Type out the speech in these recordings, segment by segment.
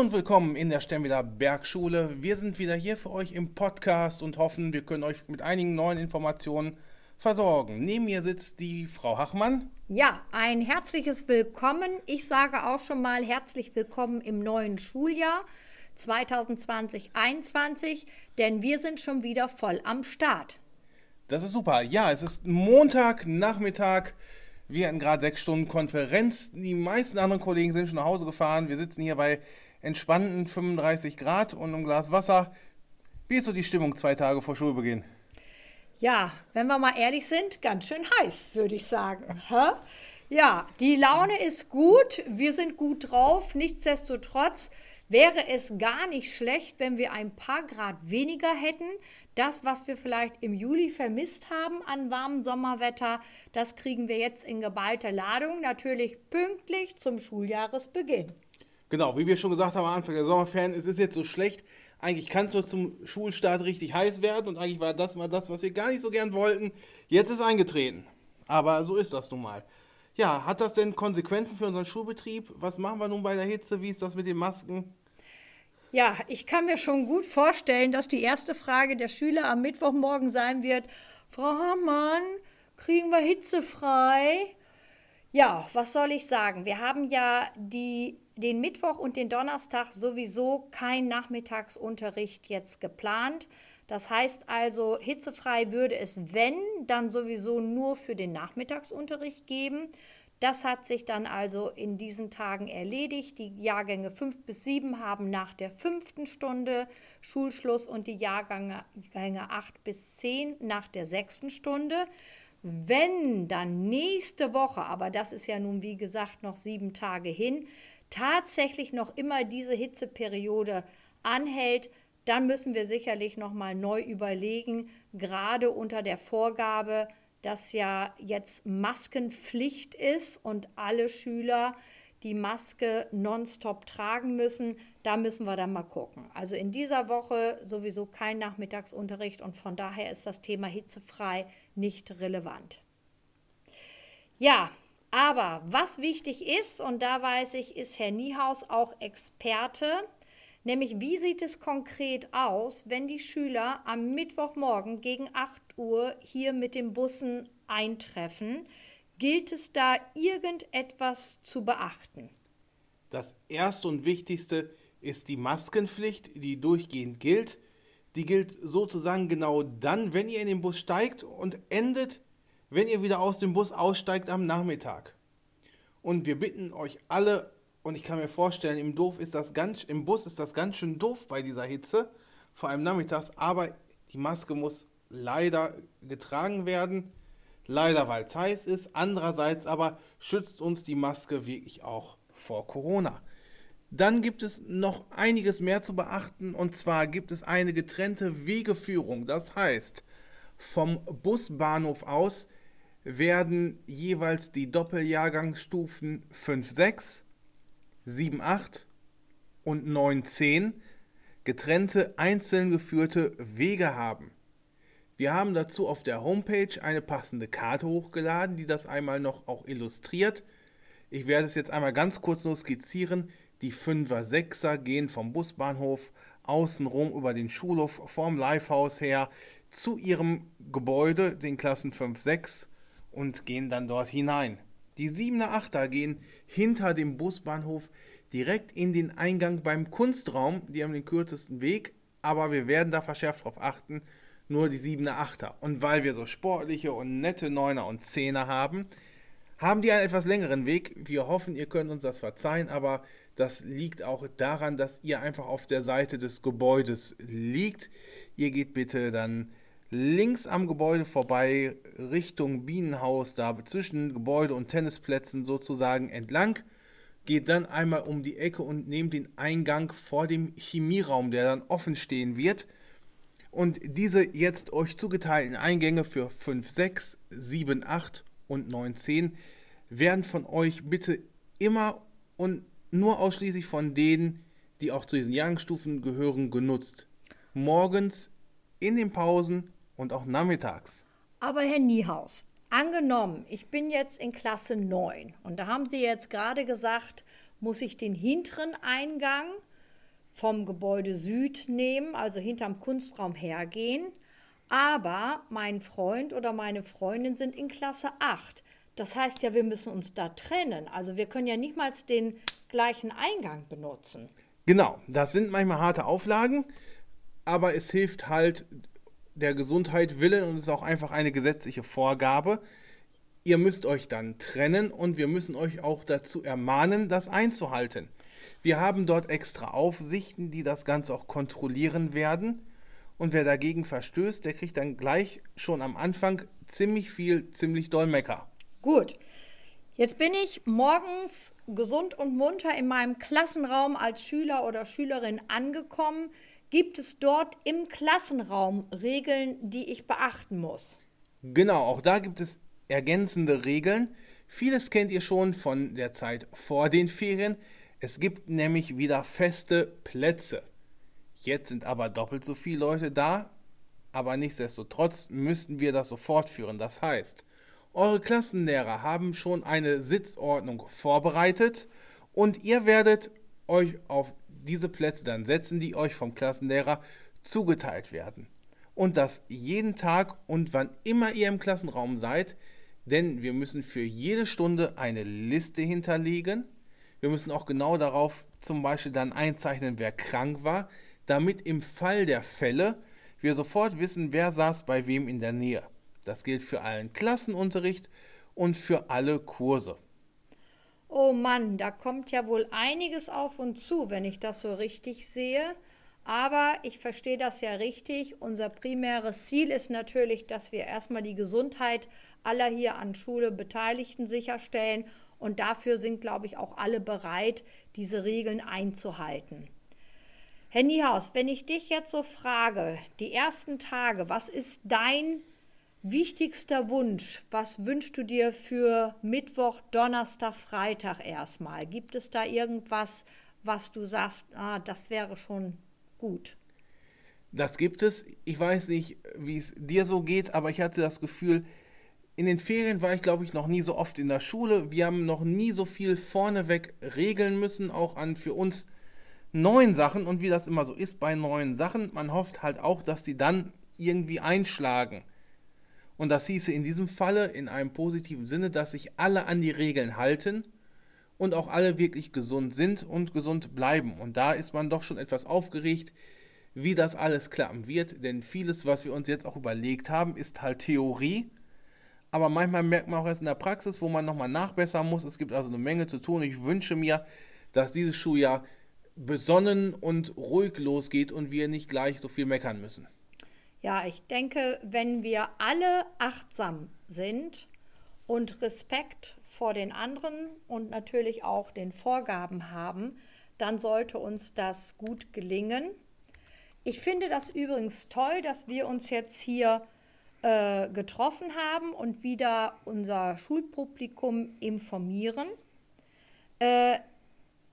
Hallo und willkommen in der Stemmwiler Bergschule. Wir sind wieder hier für euch im Podcast und hoffen, wir können euch mit einigen neuen Informationen versorgen. Neben mir sitzt die Frau Hachmann. Ja, ein herzliches Willkommen. Ich sage auch schon mal herzlich willkommen im neuen Schuljahr 2020-21, denn wir sind schon wieder voll am Start. Das ist super. Ja, es ist Montagnachmittag. Wir hatten gerade sechs Stunden Konferenz. Die meisten anderen Kollegen sind schon nach Hause gefahren. Wir sitzen hier bei entspannten 35 Grad und einem Glas Wasser. Wie ist so die Stimmung zwei Tage vor Schulbeginn? Ja, wenn wir mal ehrlich sind, ganz schön heiß, würde ich sagen. Hä? Ja, die Laune ist gut, wir sind gut drauf. Nichtsdestotrotz wäre es gar nicht schlecht, wenn wir ein paar Grad weniger hätten. Das, was wir vielleicht im Juli vermisst haben an warmem Sommerwetter, das kriegen wir jetzt in geballter Ladung, natürlich pünktlich zum Schuljahresbeginn. Genau, wie wir schon gesagt haben am Anfang der Sommerferien, es ist jetzt so schlecht. Eigentlich kann es zum Schulstart richtig heiß werden und eigentlich war das mal das, was wir gar nicht so gern wollten. Jetzt ist eingetreten. Aber so ist das nun mal. Ja, hat das denn Konsequenzen für unseren Schulbetrieb? Was machen wir nun bei der Hitze? Wie ist das mit den Masken? Ja, ich kann mir schon gut vorstellen, dass die erste Frage der Schüler am Mittwochmorgen sein wird, Frau Hammann, kriegen wir hitzefrei? Ja, was soll ich sagen? Wir haben ja die, den Mittwoch und den Donnerstag sowieso kein Nachmittagsunterricht jetzt geplant. Das heißt also, hitzefrei würde es, wenn, dann sowieso nur für den Nachmittagsunterricht geben. Das hat sich dann also in diesen Tagen erledigt. Die Jahrgänge 5 bis 7 haben nach der fünften Stunde Schulschluss und die Jahrgänge 8 bis 10 nach der sechsten Stunde. Wenn dann nächste Woche, aber das ist ja nun wie gesagt noch sieben Tage hin, tatsächlich noch immer diese Hitzeperiode anhält, dann müssen wir sicherlich noch mal neu überlegen, gerade unter der Vorgabe, dass ja jetzt Maskenpflicht ist und alle Schüler die Maske nonstop tragen müssen. Da müssen wir dann mal gucken. Also in dieser Woche sowieso kein Nachmittagsunterricht und von daher ist das Thema hitzefrei nicht relevant. Ja, aber was wichtig ist, und da weiß ich, ist Herr Niehaus auch Experte, nämlich wie sieht es konkret aus, wenn die Schüler am Mittwochmorgen gegen 8 Uhr hier mit den Bussen eintreffen. Gilt es da irgendetwas zu beachten? Das erste und wichtigste ist die Maskenpflicht, die durchgehend gilt. Die gilt sozusagen genau dann, wenn ihr in den Bus steigt und endet, wenn ihr wieder aus dem Bus aussteigt am Nachmittag. Und wir bitten euch alle, und ich kann mir vorstellen, im, doof ist das ganz, im Bus ist das ganz schön doof bei dieser Hitze, vor allem nachmittags, aber die Maske muss leider getragen werden. Leider, weil es heiß ist. Andererseits aber schützt uns die Maske wirklich auch vor Corona. Dann gibt es noch einiges mehr zu beachten und zwar gibt es eine getrennte Wegeführung. Das heißt, vom Busbahnhof aus werden jeweils die Doppeljahrgangsstufen 5, 6, 7, 8 und 9, 10 getrennte einzeln geführte Wege haben. Wir haben dazu auf der Homepage eine passende Karte hochgeladen, die das einmal noch auch illustriert. Ich werde es jetzt einmal ganz kurz nur skizzieren. Die 5er, 6er gehen vom Busbahnhof außenrum über den Schulhof vom Livehouse her zu ihrem Gebäude, den Klassen 5, 6 und gehen dann dort hinein. Die 7er, 8er gehen hinter dem Busbahnhof direkt in den Eingang beim Kunstraum. Die haben den kürzesten Weg, aber wir werden da verschärft darauf achten, nur die 7er, 8er. Und weil wir so sportliche und nette 9er und 10er haben, haben die einen etwas längeren Weg. Wir hoffen, ihr könnt uns das verzeihen, aber das liegt auch daran, dass ihr einfach auf der Seite des Gebäudes liegt. Ihr geht bitte dann links am Gebäude vorbei, Richtung Bienenhaus, da zwischen Gebäude und Tennisplätzen sozusagen entlang. Geht dann einmal um die Ecke und nehmt den Eingang vor dem Chemieraum, der dann offen stehen wird. Und diese jetzt euch zugeteilten Eingänge für 5, 6, 7, 8 und 9, 10 werden von euch bitte immer und nur ausschließlich von denen, die auch zu diesen Jahrgangsstufen gehören, genutzt. Morgens, in den Pausen und auch nachmittags. Aber Herr Niehaus, angenommen, ich bin jetzt in Klasse 9 und da haben Sie jetzt gerade gesagt, muss ich den hinteren Eingang vom Gebäude Süd nehmen, also hinterm Kunstraum hergehen. Aber mein Freund oder meine Freundin sind in Klasse 8. Das heißt ja, wir müssen uns da trennen. Also wir können ja nicht mal den gleichen Eingang benutzen. Genau, das sind manchmal harte Auflagen, aber es hilft halt der Gesundheit willen und es ist auch einfach eine gesetzliche Vorgabe. Ihr müsst euch dann trennen und wir müssen euch auch dazu ermahnen, das einzuhalten. Wir haben dort extra Aufsichten, die das Ganze auch kontrollieren werden. Und wer dagegen verstößt, der kriegt dann gleich schon am Anfang ziemlich viel, ziemlich doll Mecker. Gut. Jetzt bin ich morgens gesund und munter in meinem Klassenraum als Schüler oder Schülerin angekommen. Gibt es dort im Klassenraum Regeln, die ich beachten muss? Genau, auch da gibt es ergänzende Regeln. Vieles kennt ihr schon von der Zeit vor den Ferien. Es gibt nämlich wieder feste Plätze. Jetzt sind aber doppelt so viele Leute da, aber nichtsdestotrotz müssten wir das so fortführen. Das heißt, eure Klassenlehrer haben schon eine Sitzordnung vorbereitet und ihr werdet euch auf diese Plätze dann setzen, die euch vom Klassenlehrer zugeteilt werden. Und das jeden Tag und wann immer ihr im Klassenraum seid, denn wir müssen für jede Stunde eine Liste hinterlegen. Wir müssen auch genau darauf zum Beispiel dann einzeichnen, wer krank war, damit im Fall der Fälle wir sofort wissen, wer saß bei wem in der Nähe. Das gilt für allen Klassenunterricht und für alle Kurse. Oh Mann, da kommt ja wohl einiges auf uns zu, wenn ich das so richtig sehe. Aber ich verstehe das ja richtig. Unser primäres Ziel ist natürlich, dass wir erstmal die Gesundheit aller hier an Schule Beteiligten sicherstellen. Und dafür sind, glaube ich, auch alle bereit, diese Regeln einzuhalten. Herr Niehaus, wenn ich dich jetzt so frage, die ersten Tage, was ist dein Wichtigster Wunsch, was wünschst du dir für Mittwoch, Donnerstag, Freitag erstmal? Gibt es da irgendwas, was du sagst, ah, das wäre schon gut? Das gibt es. Ich weiß nicht, wie es dir so geht, aber ich hatte das Gefühl, in den Ferien war ich, glaube ich, noch nie so oft in der Schule. Wir haben noch nie so viel vorneweg regeln müssen, auch an für uns neuen Sachen. Und wie das immer so ist bei neuen Sachen, man hofft halt auch, dass die dann irgendwie einschlagen. Und das hieße in diesem Falle in einem positiven Sinne, dass sich alle an die Regeln halten und auch alle wirklich gesund sind und gesund bleiben. Und da ist man doch schon etwas aufgeregt, wie das alles klappen wird, denn vieles, was wir uns jetzt auch überlegt haben, ist halt Theorie. Aber manchmal merkt man auch erst in der Praxis, wo man nochmal nachbessern muss. Es gibt also eine Menge zu tun. Ich wünsche mir, dass dieses Schuljahr besonnen und ruhig losgeht und wir nicht gleich so viel meckern müssen. Ja, ich denke, wenn wir alle achtsam sind und Respekt vor den anderen und natürlich auch den Vorgaben haben, dann sollte uns das gut gelingen. Ich finde das übrigens toll, dass wir uns jetzt hier äh, getroffen haben und wieder unser Schulpublikum informieren. Äh,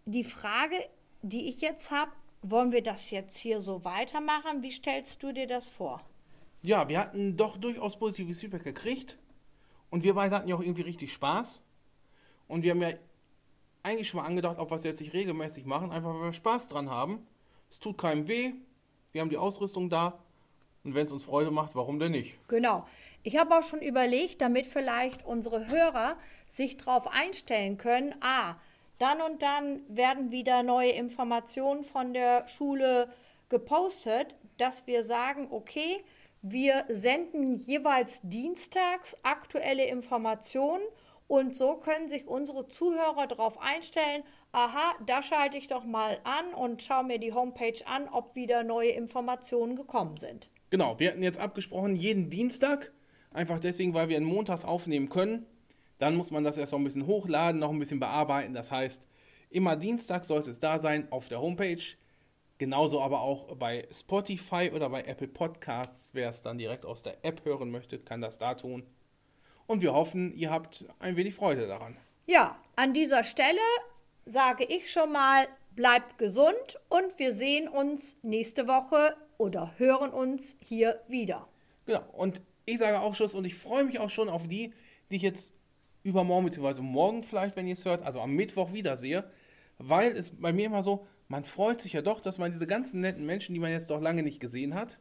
die Frage, die ich jetzt habe, wollen wir das jetzt hier so weitermachen? Wie stellst du dir das vor? Ja, wir hatten doch durchaus positives Feedback gekriegt. Und wir beide hatten ja auch irgendwie richtig Spaß. Und wir haben ja eigentlich schon mal angedacht, ob wir es jetzt nicht regelmäßig machen, einfach weil wir Spaß dran haben. Es tut keinem weh. Wir haben die Ausrüstung da. Und wenn es uns Freude macht, warum denn nicht? Genau. Ich habe auch schon überlegt, damit vielleicht unsere Hörer sich darauf einstellen können, ah, dann und dann werden wieder neue Informationen von der Schule gepostet, dass wir sagen, okay, wir senden jeweils dienstags aktuelle Informationen und so können sich unsere Zuhörer darauf einstellen, aha, da schalte ich doch mal an und schaue mir die Homepage an, ob wieder neue Informationen gekommen sind. Genau, wir hatten jetzt abgesprochen, jeden Dienstag, einfach deswegen, weil wir einen Montags aufnehmen können. Dann muss man das erst noch ein bisschen hochladen, noch ein bisschen bearbeiten. Das heißt, immer Dienstag sollte es da sein auf der Homepage. Genauso aber auch bei Spotify oder bei Apple Podcasts. Wer es dann direkt aus der App hören möchte, kann das da tun. Und wir hoffen, ihr habt ein wenig Freude daran. Ja, an dieser Stelle sage ich schon mal, bleibt gesund und wir sehen uns nächste Woche oder hören uns hier wieder. Genau, und ich sage auch Schluss und ich freue mich auch schon auf die, die ich jetzt übermorgen, beziehungsweise morgen vielleicht, wenn ihr es hört, also am Mittwoch wiedersehe, weil es bei mir immer so, man freut sich ja doch, dass man diese ganzen netten Menschen, die man jetzt doch lange nicht gesehen hat,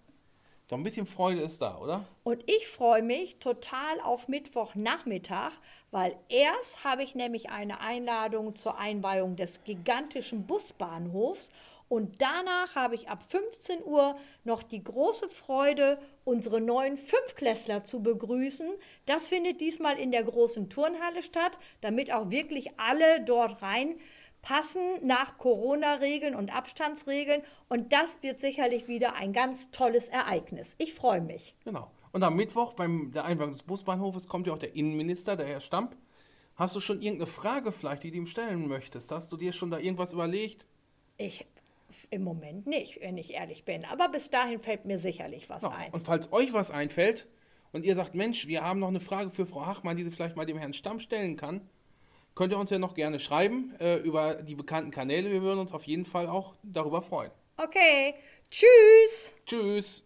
so ein bisschen Freude ist da, oder? Und ich freue mich total auf Mittwochnachmittag, weil erst habe ich nämlich eine Einladung zur Einweihung des gigantischen Busbahnhofs und danach habe ich ab 15 Uhr noch die große Freude, unsere neuen Fünfklässler zu begrüßen. Das findet diesmal in der großen Turnhalle statt, damit auch wirklich alle dort reinpassen nach Corona-Regeln und Abstandsregeln. Und das wird sicherlich wieder ein ganz tolles Ereignis. Ich freue mich. Genau. Und am Mittwoch beim der Einweihung des Busbahnhofes kommt ja auch der Innenminister, der Herr Stamp. Hast du schon irgendeine Frage vielleicht, die du ihm stellen möchtest? Hast du dir schon da irgendwas überlegt? Ich im Moment nicht, wenn ich ehrlich bin. Aber bis dahin fällt mir sicherlich was Ja, ein. Und falls euch was einfällt und ihr sagt, Mensch, wir haben noch eine Frage für Frau Hachmann, die sie vielleicht mal dem Herrn Stamm stellen kann, könnt ihr uns ja noch gerne schreiben äh, über die bekannten Kanäle. Wir würden uns auf jeden Fall auch darüber freuen. Okay, tschüss. Tschüss!